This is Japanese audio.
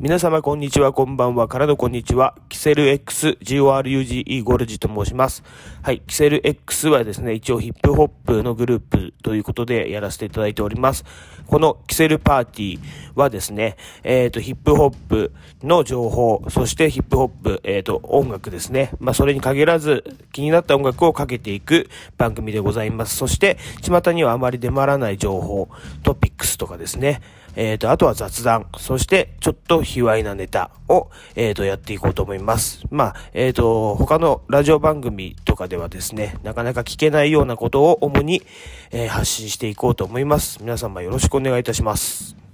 皆様こんにちは、こんばんは、からのこんにちは。キセル X、GORUGE ゴルジと申します。はい、キセル X はですね、一応ヒップホップのグループということでやらせていただいております。このキセルパーティーはですね、えっ、ー、と、ヒップホップの情報、そしてヒップホップ、えっ、ー、と、音楽ですね。まあ、それに限らず気になった音楽をかけていく番組でございます。そして、巷にはあまり出回らない情報、トピックスとかですね、えっ、ー、と、あとは雑談、そしてちょっと卑猥なネタを、えっ、ー、と、やっていこうと思います。まあ、えっ、ー、と、他のラジオ番組とかではですね、なかなか聞けないようなことを主に、え発信していこうと思います。皆様よろしくお願いいたします。